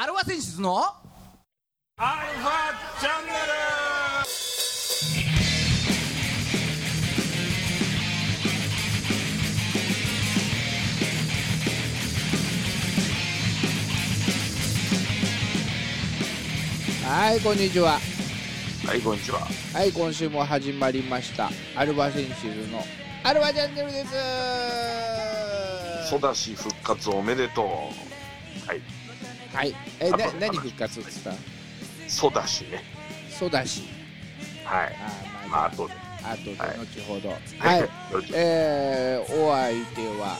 アルファ選出のアルファチャンネはいこんにちは。ルはいこんにちは。はい今週も始まりました。アルファセンシズのアルファチャンネルです。ソダシ復活おめでとう。はいはい。えな何復活っつった？ソダシね。ソダシ。はい。あまあ後で。あとではい。後ほど。はい、よしえー、お相手は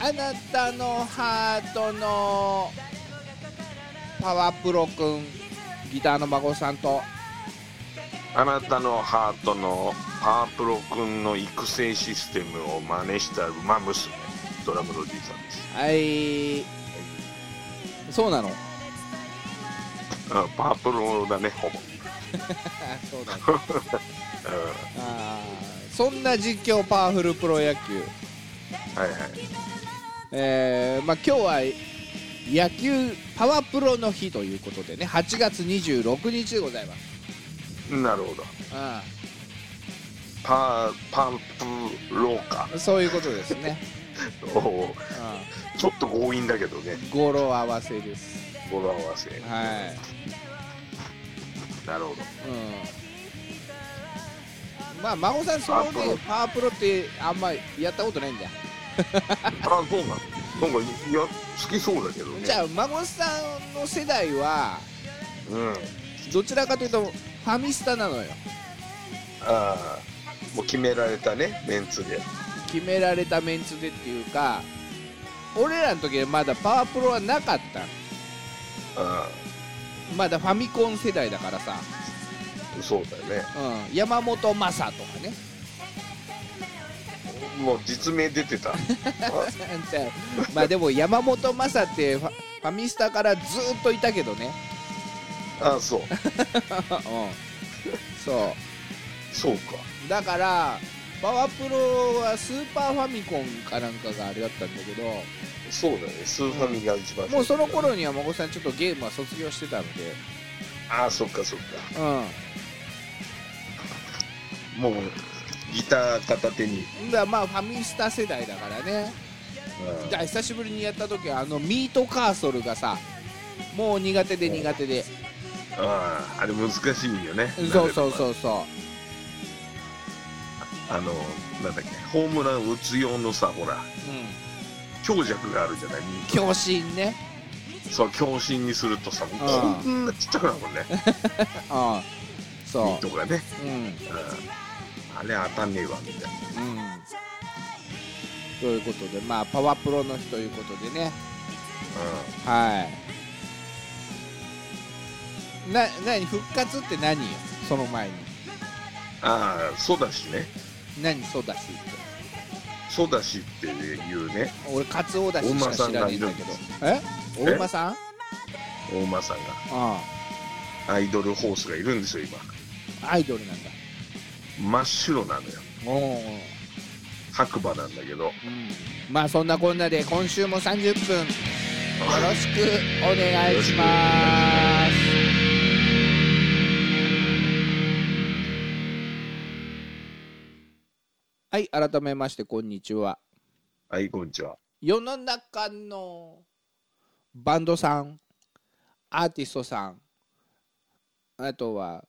あなたのハートのパワプロくんギターの孫さんと。あなたのハートのパワープロ君の育成システムを真似した馬娘ドラムのおじいさんです。はいそうなの？あパワープロだねほぼ、そうだね。うあーそんな実況パワフルプロ野球。ん、はいはい。えーまあ今日は野球パワプロの日ということでね8月26日でございます、なるほど。パーパンプロか。うん、そういうことですね、おおうちょっと強引だけどね。ん、語呂合わせです。語呂合わせ。はい。なるほど。うん。まあ孫さんそのねパワープロ。ってあんまやったことないんだ。よ あそうなの？なんかいや好きそうだけどね。じゃあ孫さんの世代はうん。どちらかというとファミスタなのよ。ああもう決められたねメンツで。決められたメンツでっていうか俺らの時はまだパワープロはなかった。あまだファミコン世代だからさ、あそうだよね。うん、山本昌とかね。もう実名出てた。まあでも山本昌ってファファミスタからずっといたけどね、ああそう。うん、そそうか。うだからパワープロはスーパーファミコンかなんかがあれだったんだけどそうだね。スーファミが一番。もうその頃には孫さんちょっとゲームは卒業してたので、ああそっかそっか。うん、もうギター片手に、だまあファミスタ世代だからね。うん。だ久しぶりにやった時はあのミートカーソルがさもう苦手で苦手で。あああれ難しいよね。そうそうそうそあのなんだっけホームラン打つ用のさほらう、うん、強弱があるじゃない強心ね。そう強心にするとさこんなちっちゃくなるもんね。あ あそミートがね、ううん。うん、あれ当たんねえわみたいな。うん。ということでまあパワープロの日ということでね。はい。な何復活って何よその前に。ああそうだしね何そうだしってそうだしっていうね俺カツオだししか知らねえんだけどえお馬さん大間さんがあがアイドルホースがいるんですよ今アイドルなんだ真っ白なのよおお白馬なんだけどうんまあそんなこんなで今週も30分よろしくお願いしますはい改めましてこんにちは。はいこんにちは。世の中のバンドさんアーティストさんあとは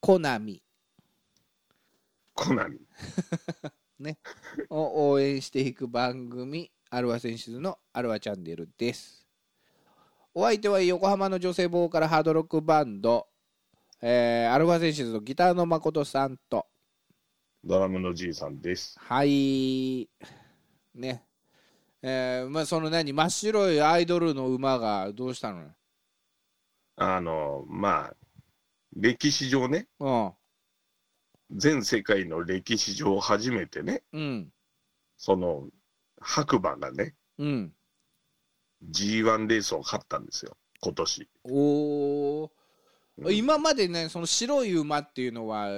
コナミ。コナミ。を応援していく番組アルワ選手のアルワチャンネルです。お相手は横浜の女性ボーカルハードロックバンド、えーアルファ選手のギターの誠さんとドラムのじいさんです。はい。ね。えーまあその何？真っ白いアイドルの馬がどうしたの？あのまあ歴史上ね。よ全世界の歴史上初めてね。うん。うんその白馬がねうん。G1 レースを勝ったんですよ。今年。おお、うん。今までねその白い馬っていうのは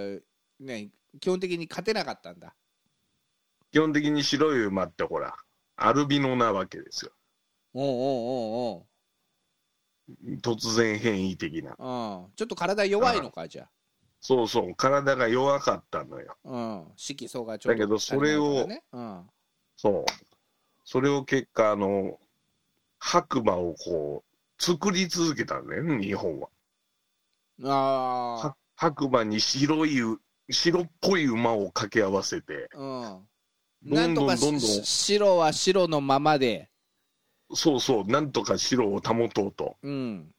ね基本的に勝てなかったんだ。基本的に白い馬ってほらアルビノなわけですよ。おうおうおうおう。突然変異的な。うん、ちょっと体弱いのかじゃそうそう、体が弱かったのよ。あ、うん、色素がちょっとだけどそれを足りないからね。そう。それを結果、あの、白馬をこう、作り続けたんだよね、日本は。うん、ああは白馬に白い、白っぽい馬を掛け合わせて、うんどなんどんどんどん、し白は白のままで、そうそう、なんとか白を保とうと。うん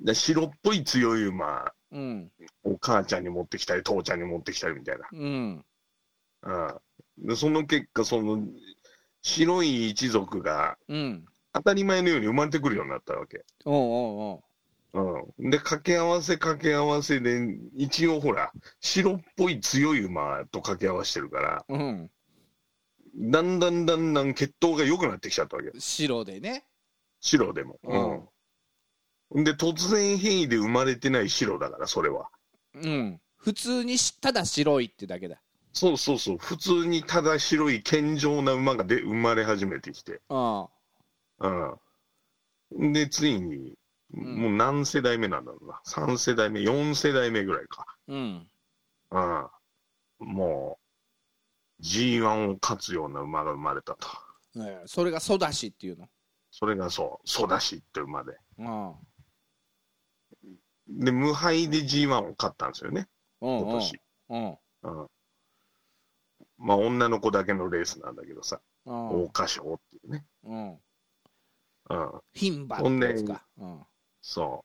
で白っぽい強い馬うんを母ちゃんに持ってきたり、父ちゃんに持ってきたりみたいうんな。うん。で、その結果、その、白い一族がうん当たり前のように生まれてくるようになったわけ。おうおうおううん。で、掛け合わせ掛け合わせで、一応ほら、白っぽい強い馬と掛け合わせてるから、うんだんだんだんだん血統が良くなってきちゃったわけ。白でね白でも。うん。で、突然変異で生まれてない白だから、それは。うん普通にしただ白いってだけだそうそうそう。普通にただ白い健常な馬がで生まれ始めてきて。あうん。で、ついに、んもう何世代目なんだろうな。3世代目、4世代目ぐらいか。うんうん。もう、G1 を勝つような馬が生まれたと。ええそれがソダシっていうの？それがそう、ソダシって馬で。あで、無敗で G1 を勝ったんですよね、うん今年。うんうん。まあ、女の子だけのレースなんだけどさ、うん桜花賞っていうね。うんうん。牝馬ってやつかうんそ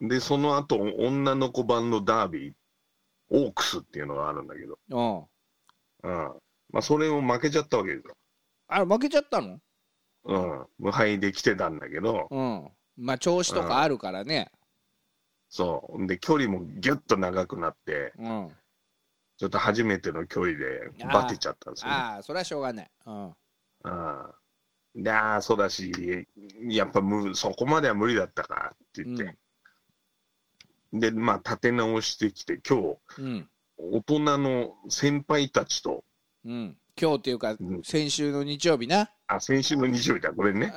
う。で、その後、女の子版のダービー、オークスっていうのがあるんだけど、うんうん。まあ、それを負けちゃったわけですよ。あれ負けちゃったの？うん。無敗で来てたんだけど、うんまあ調子とかあるからねそう。で、距離もギュッと長くなって、うんちょっと初めての距離でバテちゃったんですよ、ね。ああそれはしょうがないうんうん。で、ああ、そうだし、やっぱむそこまでは無理だったかって言って。で、まあ、立て直してきて、今日、うん。大人の先輩たちと、うん。今日っていうかうん。先週の日曜日な。あ、先週の日曜日だ、これね。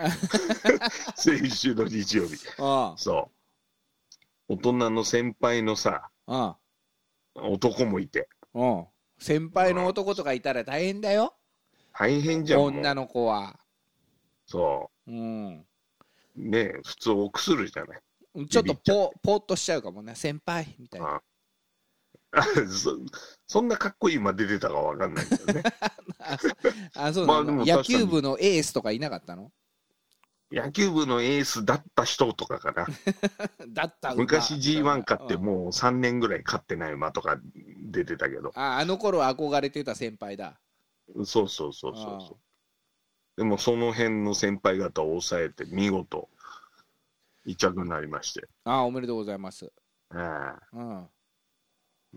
先週の日曜日。うんそう。大人の先輩のさ、うん男もいて、うん。先輩の男とかいたら大変だよ。大変じゃん。女の子はそう。ん。う。ね普通臆するじゃない。ちょっとビビっとしちゃうかもね。先輩。みたいな。あ。そそんなかっこいい馬出てたかわかんないけどね。あそうまあ野球部のエースとかいなかったの？野球部のエースだった人とかかな。だった馬昔 G1 勝ってうん。もう3年ぐらい勝ってない馬とか出てたけど。ああの頃憧れてた先輩だ。そうそうそうそうあそう。でもその辺の先輩方を抑えて見事一着になりまして。ああおめでとうございます。ええ。うん。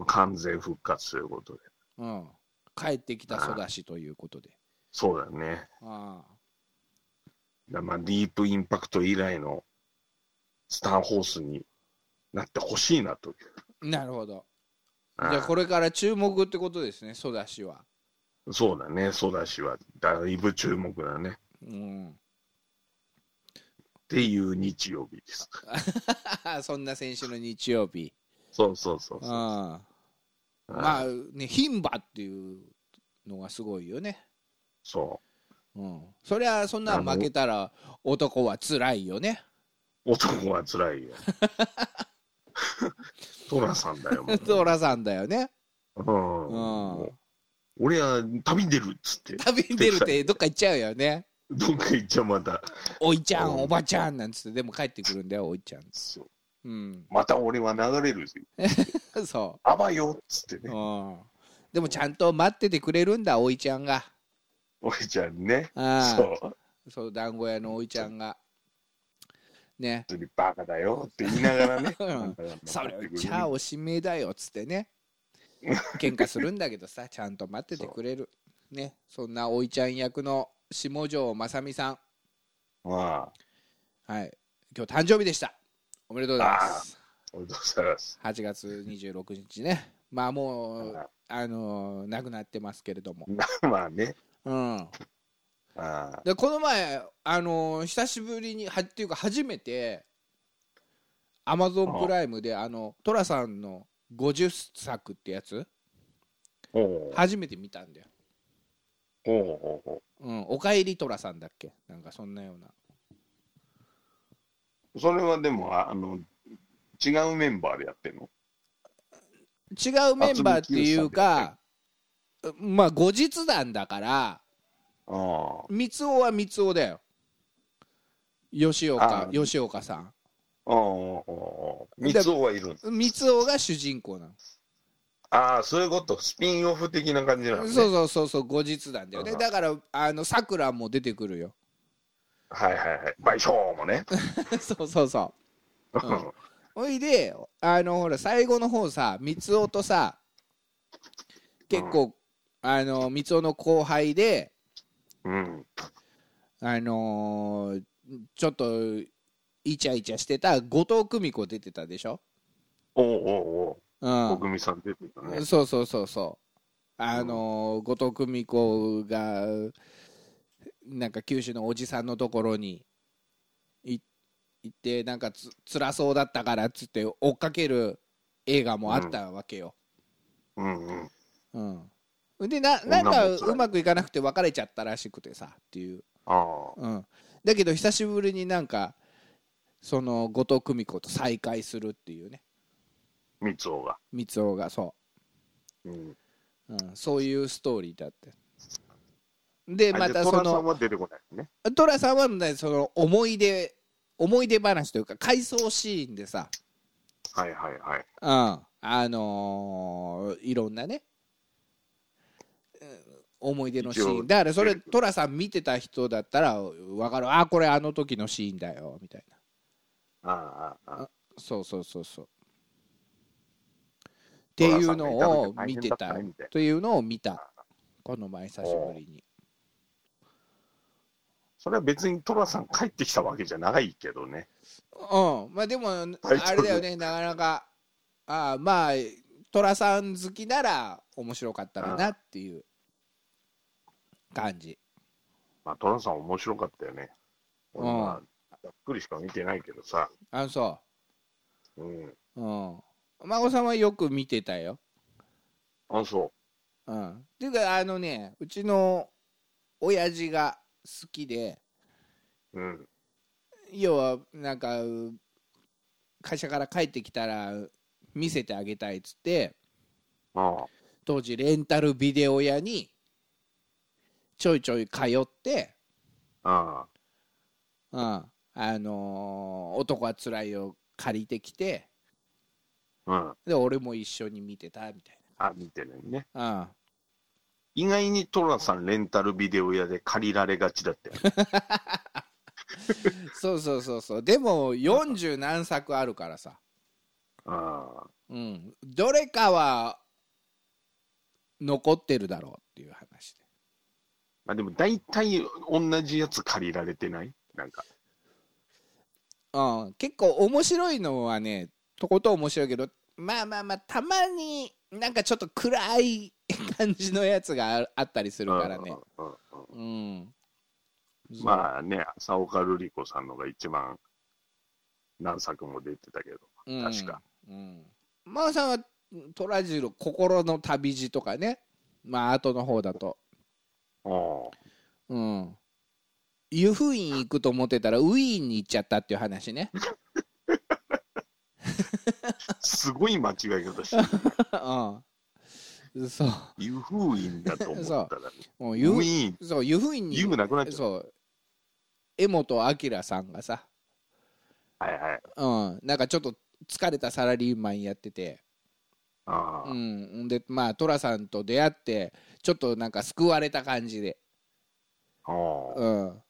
完全復活ということで。うん。帰ってきた育ちということで。そうだね。あだまあ、ディープインパクト以来のスターホースになってほしいなという。あなるほど。ああじゃあこれから注目ってことですね育ちはそうだね、ソダシはだいぶ注目だね。うんっていう日曜日です。そんな選手の日曜日そうそうそうそう。まあね牝馬っていうのがすごいよねそうんそりゃそんなん負けたら男は辛いよねう。男は辛いよ。トラさんだよ。トラさんだよねうん。うん俺は旅に出るっつって、旅に出るってどっか行っちゃうよね。どっか行っちゃうまた。おいちゃんうん。おばちゃんなんつって。でも帰ってくるんだよおいちゃん。そう。うん。また俺は流れるぜ。そあばよっつってう、ね。うん、でもちゃんと待っててくれるんだおいちゃんが。俺ちゃんね。ああそう。そう団子屋のおいちゃんが。ね。本当にバカだよって言いながらね。うん。それをじゃあおしめだよっつってね喧嘩するんだけどさ ちゃんと待っててくれる。ねそんなおいちゃん役の下條正美さん。まあ、はい。今日誕生日でした。おめでとうございます。おめでとうございます。8月26日ね。まあもうああ。のー亡くなってますけれども。まあね。うん。あでこの前あのー久しぶりにはっていうか初めてアマゾンプライムであの寅さんの50作ってやつ？初めて見たんだよ、おうん、おかえり寅さんだっけ？なんかそんなような。それはでも、ああの、違うメンバーでやってんの？違うメンバーっていうかまあ後日談だからああ。三尾は三尾だよ。吉岡あ。吉岡さんああ、ああ、三つ男はいるんだ。三尾が主人公なの。ああ、そういうこと、スピンオフ的な感じなのね。そうそうそうそう後日談だよね。うん。だからあのさくらも出てくるよ。はいはいはい。賠償もね。そうそうそう。うん。ほいであのほら最後の方さ三尾とさ結構、あの三尾の後輩でうん。あのーちょっとイチャイチャしてた後藤久美子出てたでしょ、おうおううおう、ん。国民さん出てたね。そうそうそうそう。あのー後藤久美子がなんか九州のおじさんのところにい行ってなんかつ辛そうだったからっつって追っかける映画もあったわけよ、うんうん。うん。でななんかうまくいかなくて別れちゃったらしくてさっていう、あ。うん、だけど久しぶりになんかその後藤久美子と再会するっていうね。あ、三つ男が。三尾がそう。ん。う、うん、そういうストーリーだって。でまあで寅さんたそのは出てこないね。寅さんはねその思い出思い出話というか回想シーンでさ、はいはいはい。うん、あのーいろんなね。うん思い出のシーン。だからそれ寅さん見てた人だったら分かる。あこれあの時のシーンだよみたいなああ、ああ。そうそうそうそう。っていうのを見てた。というのを見た。この前久しぶりに。それは別に寅さん帰ってきたわけじゃないけどね。うん。まあでもあれだよねなかなか。ああまあ寅さん好きなら面白かったかなっていう。感じ。まあ、寅さん面白かったよね。俺うん。は、ざっくりしか見てないけどさ。あそうん。ううん孫さんはよく見てたよあ、そうんっていうかあのねうちの親父が好きでう。うん。要はなんか会社から帰ってきたら見せてあげたいっつってああ。当時レンタルビデオ屋にちょいちょい通って、あうん、あのー男はつらい」を借りてきてあ。うん。で俺も一緒に見てたみたいあ、見てないね。な、意外に寅さんレンタルビデオ屋で借りられがちだったよ。うん、そうそうそうそうでも40何作あるからさ、ああ。うん、どれかは残ってるだろうっていう話でまあでも大体同じやつ借りられてない？なんか。うん、結構面白いのはねとことん面白いけどまあまあまあたまになんかちょっと暗い感じのやつがあったりするからねうんまあね、浅岡瑠璃子さんのが一番何作も出てたけど。うん確かうんマーさんは虎次郎心の旅路とかねまあ後の方だとああ。うん湯布院行くと思ってたらウィーンに行っちゃったっていう話ね。すごい間違い方してる。うん。そう。湯布院だと思ったら、ね、う。湯布ィーン、そう湯布院に湯なくなっちゃう。そう。江本明さんがさ、はいはい。うん、なんかちょっと疲れたサラリーマンやってて、ああ、うん、でまあ寅さんと出会ってちょっとなんか救われた感じで、ああ。うん、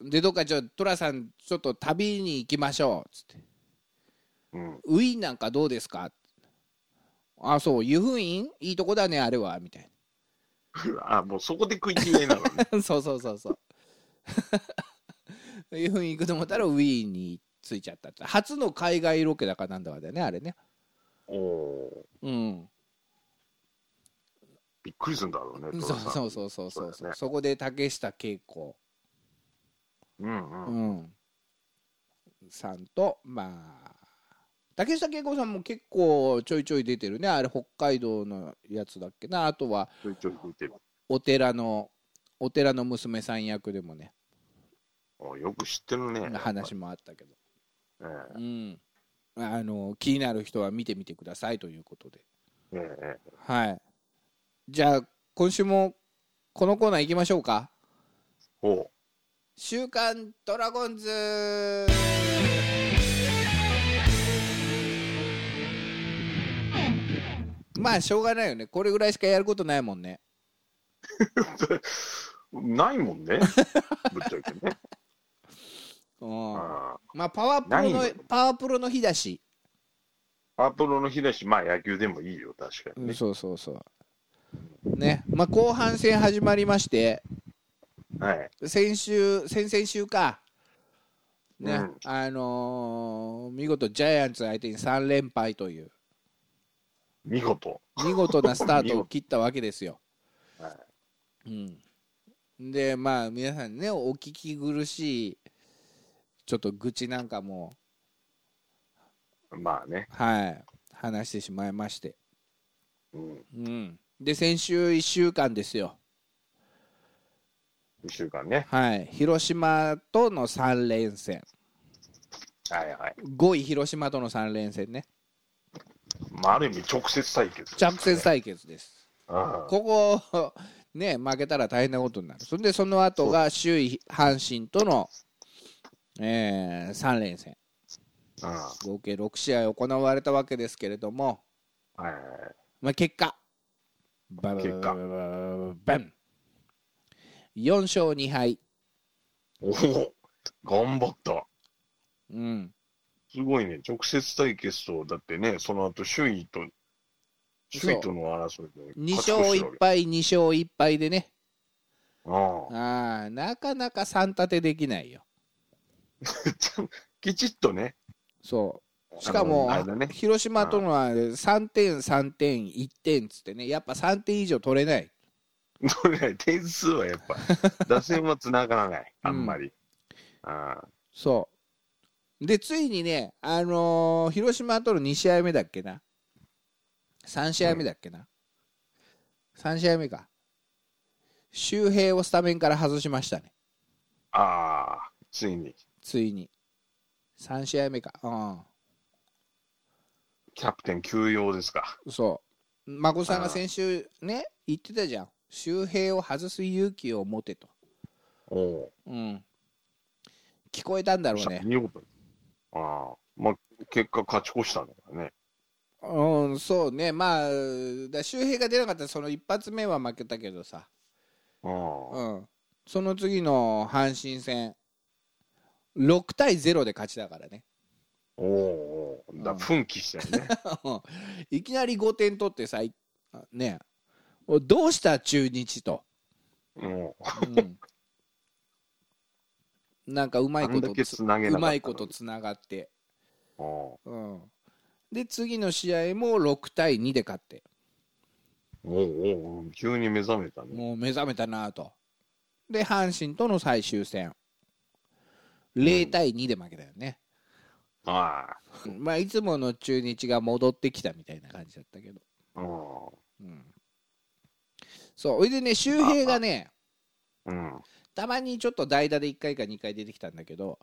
でどっかちょっと寅さんちょっと旅に行きましょうっつって。うん。ウィーンなんかどうですか？あそう湯布院？いいとこだねあれは。みたい あもうそこで食い違いなのね。な そうそうそうそう。湯布院行くと思ったらウィーンに着いちゃったって。初の海外ロケだかなんだかだよねあれね。おおうん。びっくりするんだろうね。そうそうそうそうそう。そうだね。そこで竹下恵子、うんうん。うん、さんとまあ竹下恵子さんも結構ちょいちょい出てるね。あれ北海道のやつだっけな。あとはちょいちょい出てる。お寺のお寺の娘さん役でもね。あよく知ってるね。話もあったけど、ええ。うん、あの気になる人は見てみてくださいということで。ええええ。はい。じゃあ今週もこのコーナー行きましょうか。おう「週刊ドラゴンズ」まあしょうがないよね。これぐらいしかやることないもんね。ないもんね。ぶっちゃけね。うん。ああまあパワープロのパワープロの日だし、パープロの日だし、まあ野球でもいいよ、確かにね。そうそうそう。ね。まあ後半戦始まりましてはい。先週先々週か。ね、うん。あのー見事ジャイアンツ相手に3連敗という。見事。見事なスタートを切ったわけですよ。はうん、でまあ皆さんねお聞き苦しいちょっと愚痴なんかも。まあね。はい。話してしまいまして、うん。うん、で先週1週間ですよ、一週間ね。はい、広島との3連戦。はいはい。5位広島との3連戦ね。まあある意味直接対決。直接対決です。ああここね負けたら大変なことになる。それでその後が首位阪神との、え3連戦。あ合計6試合行われたわけですけれども、あはいまあ、結果。バ結果バン4勝2敗、おお頑張った。うん、すごいね。直接対決と、だってね、その後首位と、首位との争いで2勝1敗2勝1敗でねああ。なかなか3立てできないよ きちっとね。そうしかも、ね広島とのは3点3点1点っつってねやっぱ3点以上取れないどれない。点数はやっぱ、打線は繋がらない。あんまり。ああ。そう。でついにねあのー広島との2試合目だっけな。3試合目だっけな、3試合目か。周平をスタメンから外しましたね。ああ、ついに、ついに。3試合目か。キャプテン休養ですか。うんそう。孫さんが先週ね言ってたじゃん周平を外す勇気を持てとおおうん聞こえたんだろうね見事に。ああ。まあ、結果勝ち越したんだからね。うんそうねまあだ周平が出なかったらその一発目は負けたけどさああ。うん、その次の阪神戦6対0で勝ちだからねおおー。だうん奮起したよね。いきなり5点取ってさいねおどうした中日と、う。ん。うん、なんかうまいことつなうまいことつながって、ああうん、で次の試合も6対2で勝って。おうおう急に目覚めたね。もう目覚めたなと。で阪神との最終戦。0対2で負けたよね、あまあいつもの中日が戻ってきたみたいな感じだったけど、あ。あうん、そうそれでね周平がねあ。うん。たまにちょっと代打で1回か2回出てきたんだけど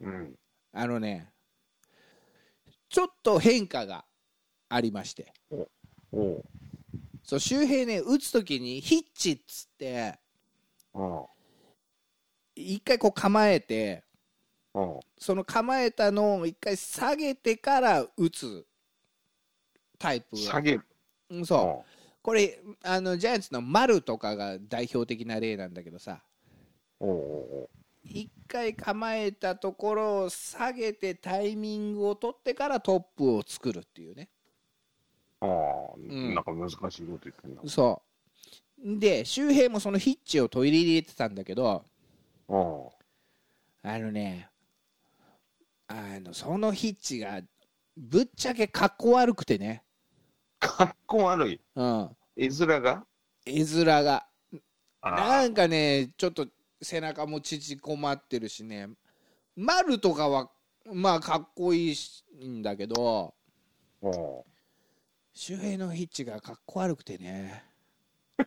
うん。あのねちょっと変化がありまして。そう周平ね打つ時にヒッチっつってあ1回こう構えて。その構えたのを1回下げてから打つタイプ下げる。うんそうこれあのジャイアンツの丸とかが代表的な例なんだけどさおうお1回構えたところを下げてタイミングを取ってからトップを作るっていうね。ああ。んなんか難しいこと言ってんな。そうで周平もそのヒッチを取り入れてたんだけど。あのねあのそのヒッチがぶっちゃけかっこ悪くてねかっこ悪い。うん。絵面が？絵面が。あなんかねちょっと背中も縮こまってるしね。丸とかはまあかっこいいんだけどお周平のヒッチがかっこ悪くてね。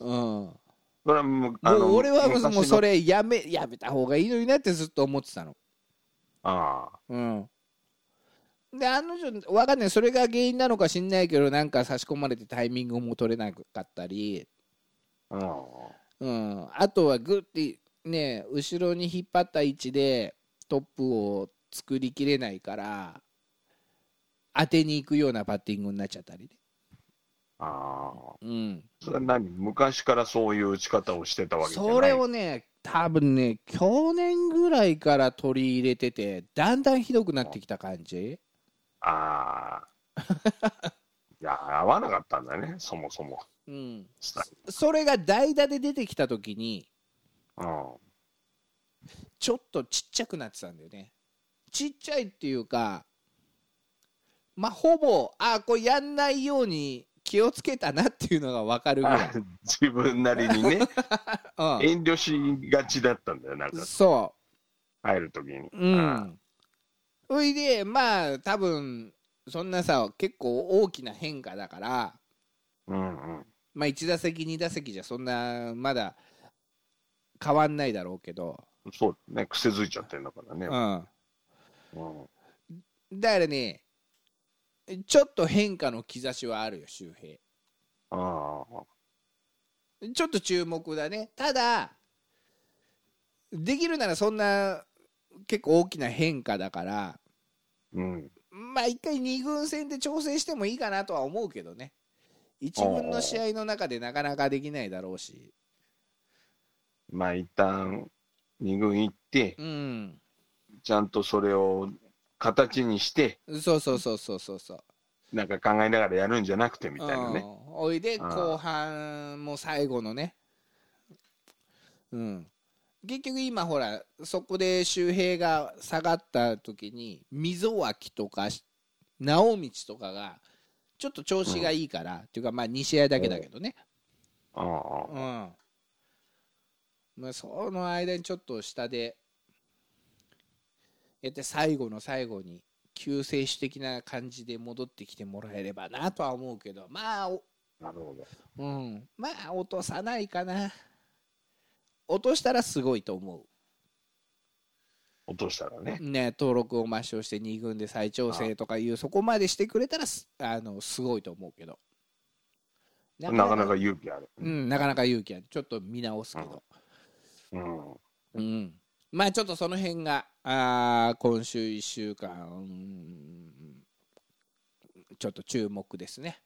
うん。それはもうもう俺はもうもうそれ。れやめやめた方がいいのになってずっと思ってたの。あうん。で、案の定、わかんない。それが原因なのか知んないけど、なんか差し込まれてタイミングも取れなかったり、あ。うん。うん。あとはグッて、ね、後ろに引っ張った位置でトップを作りきれないから、当てに行くようなバッティングになっちゃったりね。ああ。うん。それは何？昔からそういう打ち方をしてたわけじゃない？それをね、多分ね、去年ぐらいから取り入れてて、だんだんひどくなってきた感じ。ああ。いや、合わなかったんだね、そもそも。うん、それが代打で出てきた時にルうん。ちょっとちっちゃくなってたんだよね。ちっちゃいっていうかまあほぼあこれやんないように気をつけたなっていうのが分かるぐらい、自分なりにね、う遠慮しがちだったんだよ、なんん、か、そ入るときに。ううんそいでまあ多分そんなさ結構大きな変化だからうんうん。まあ1打席2打席じゃそんなまだ変わんないだろうけど、そうね、癖づいちゃってんだからね。うん、うん。だからね、ちょっと変化の兆しはあるよ、周平。ああ。ちょっと注目だね。ただ、できるならそんな結構大きな変化だから、うん。まあ一回2軍戦で調整してもいいかなとは思うけどね。1軍の試合の中でなかなかできないだろうし。まあ、一旦、二軍行って、うん。ちゃんとそれを形にして、そうそうそうそうそうそう。なんか考えながらやるんじゃなくてみたいなね。うん、おいで後半も最後のねうん結局今ほらそこで周平が下がった時に溝脇とか直道とかがちょっと調子がいいから、っていうかまあ2試合だけだけどね。ああうん。まあその間にちょっと下でやって最後の最後に救世主的な感じで戻ってきてもらえればなとは思うけどまあおなるほど。うん、まあ落とさないかな落としたらすごいと思落としたらね。うね登録を抹消して2軍で再調整とかいうそこまでしてくれたらすあのすごいと思うけど。なかなか勇気ある。うん、なかなか勇気ある。ちょっと見直すけど、うん。うん。まあちょっとその辺があー今週1週間、うんちょっと注目ですね。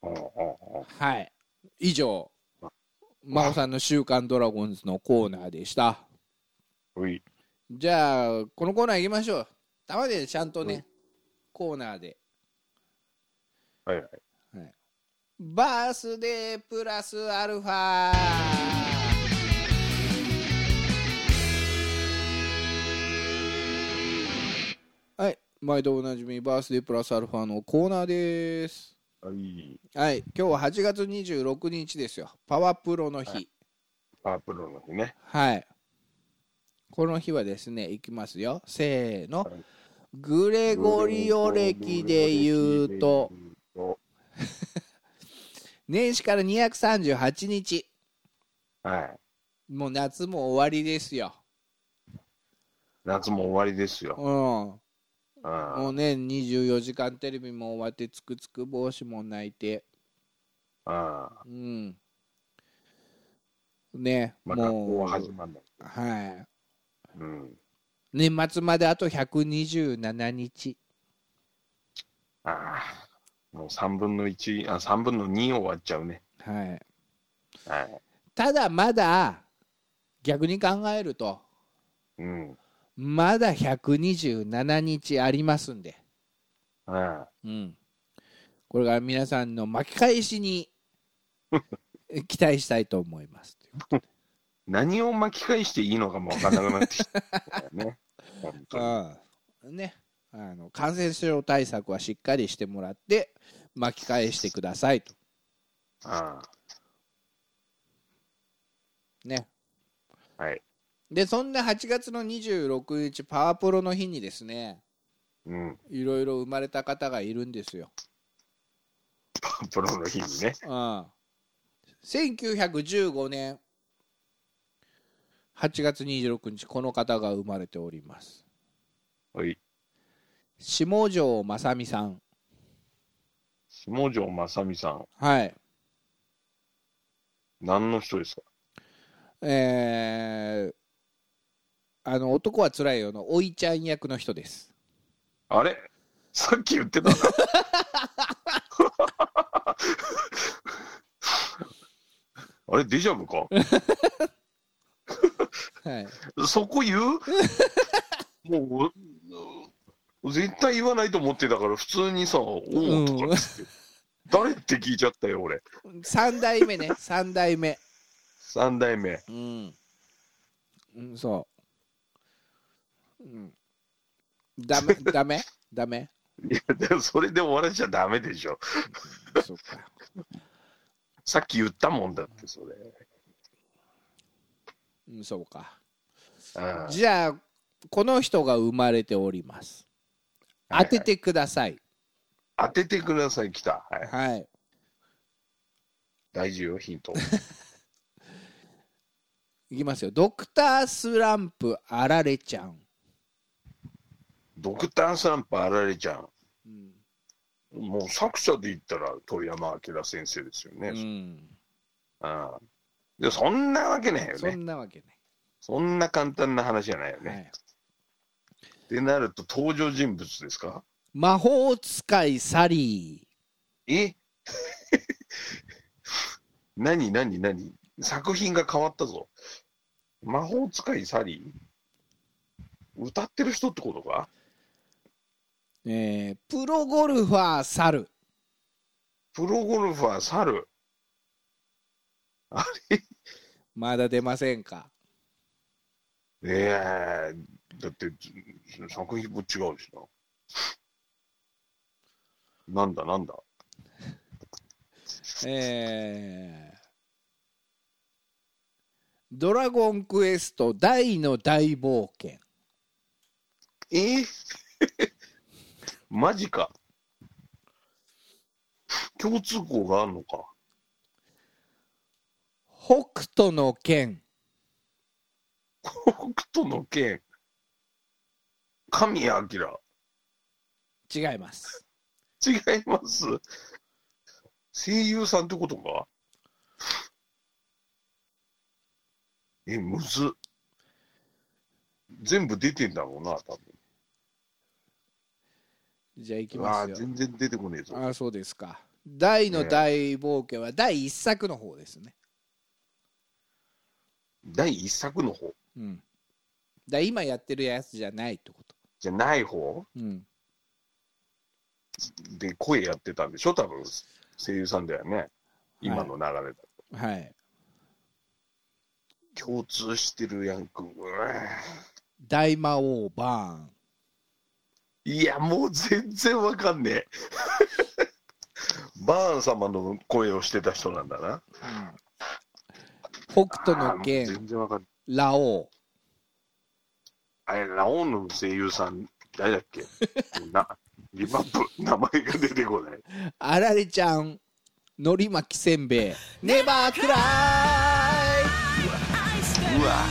はい。以上真央さんの「週刊ドラゴンズ」のコーナーでした。じゃあこのコーナー行きましょう。たまでちゃんとね、うん。コーナーで。はい。はい。バースデープラスアルファ。はい。毎度おなじみバースデープラスアルファのコーナーですはい。はい今日は8月26日ですよパワープロの日はいパープロの日ね。はい。この日はですね、いきますよ。せーの。はいグレゴリオ歴で言うと、年始から238日。はい。もう夏も終わりですよ。夏も終わりですよ。うん。もあうね、24時間テレビも終わって、つくつく帽子も泣いて。あ。うん。ね、まあ、もう、は始まる。はい。うん。年末まであと127日。ああ。もう3分の1、あ、3分の2終わっちゃうね。はい。はい。ただまだ逆に考えるとうん。まだ127日ありますんで、あうん、これから皆さんの巻き返しに 期待したいと思います。何を巻き返していいのかもわかんなくなってきたよね。本当にああね、あの感染症対策はしっかりしてもらって巻き返してくださいと。あね、あ。はい。でそんな8月の26日パワープロの日にですねうん。いろいろ生まれた方がいるんですよ、プロの日にね。うん、1915年8月26日この方が生まれておりますはい。下條正美さん下條正美さん。はい何の人ですか？えー、あの男はつらいよのおいちゃん役の人です。あれ？さっき言ってたな。あれデジャブか？はい。そこ言う？もう、絶対言わないと思ってたから、普通にさ、おおとかっつって、誰って聞いちゃったよ、俺。3代目ね3代目。三代目。うん、うん、そう、うん、ダメダメダメ。いや、でもそれで終わらせちゃダメでしょ。そうか。さっき言ったもんだって、それ。うんそうか。ああ。じゃあこの人が生まれております。はい。当ててください。当ててください、来た。はい。はい。大事よ、ヒント。いきますよ。ドクタースランプあられちゃん、ドクタースランプあられちゃん。うん。もう作者で言ったら鳥山明先生ですよね。うん、ああ。でそんなわけないよそね。んなわけそんな簡単な話じゃないよない、ね。はい、ってなると登場人物ですか？魔法使いサリえ？何？何？何？作品が変わったぞ。魔法使いサリー？歌ってる人ってことか？ー、えープロゴルファーサルプロゴルファー猿？あれ？まだ出ませんか？ええだって作品も違うしな。なんだなんだ？えードラゴンクエスト大の大冒険。え？ーマジか。共通項があるのか。北斗の剣北斗の剣。神谷明。違います違います。声優さんってことかえ、むずっ。全部出てんだろうな、多じゃあいきますよ。全然出てこねえぞ。ああそうですか。大の大冒険は第一作の方ですね。第一作の方？うん。だ今やってるやつじゃないってこと。じゃない方？うん。で声やってたんでしょ？多分、声優さんだよね。今の流れだ。はい。共通してるやんく。うわ大魔王バーンいや、もう全然わかんねえ。バーン様の声をしてた人なんだな。うの剣全然わかんない。ラオウあれ、ラオウの声優さん、誰だっけ？な、リバップ、名前が出てこない。あられちゃんのり巻きせんべいネバークライうわ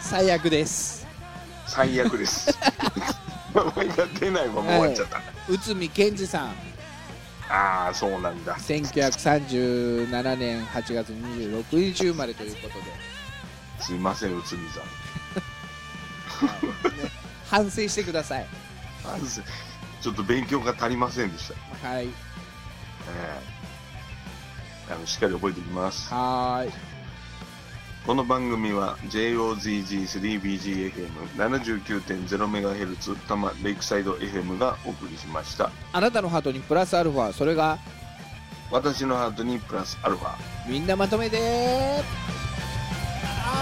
最悪です最悪です。名前が出ないまま終わっちゃった。内海健二さんああ、そうなんだ。1937年8月26日生まれということですいません、内海さん。反省してくださいあすちょっと勉強が足りませんでした。はいええあのしっかり覚えておきます。はーいこの番組は JOZZ3BGFM79.0MHz 多摩レイクサイド FM がお送りしました。あなたのハートにプラスアルファそれが？私のハートにプラスアルファ。みんなまとめて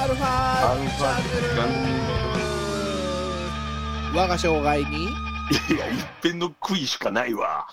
アルファアルファチャンネル我が生涯に？いや、一遍の悔いしかないわ。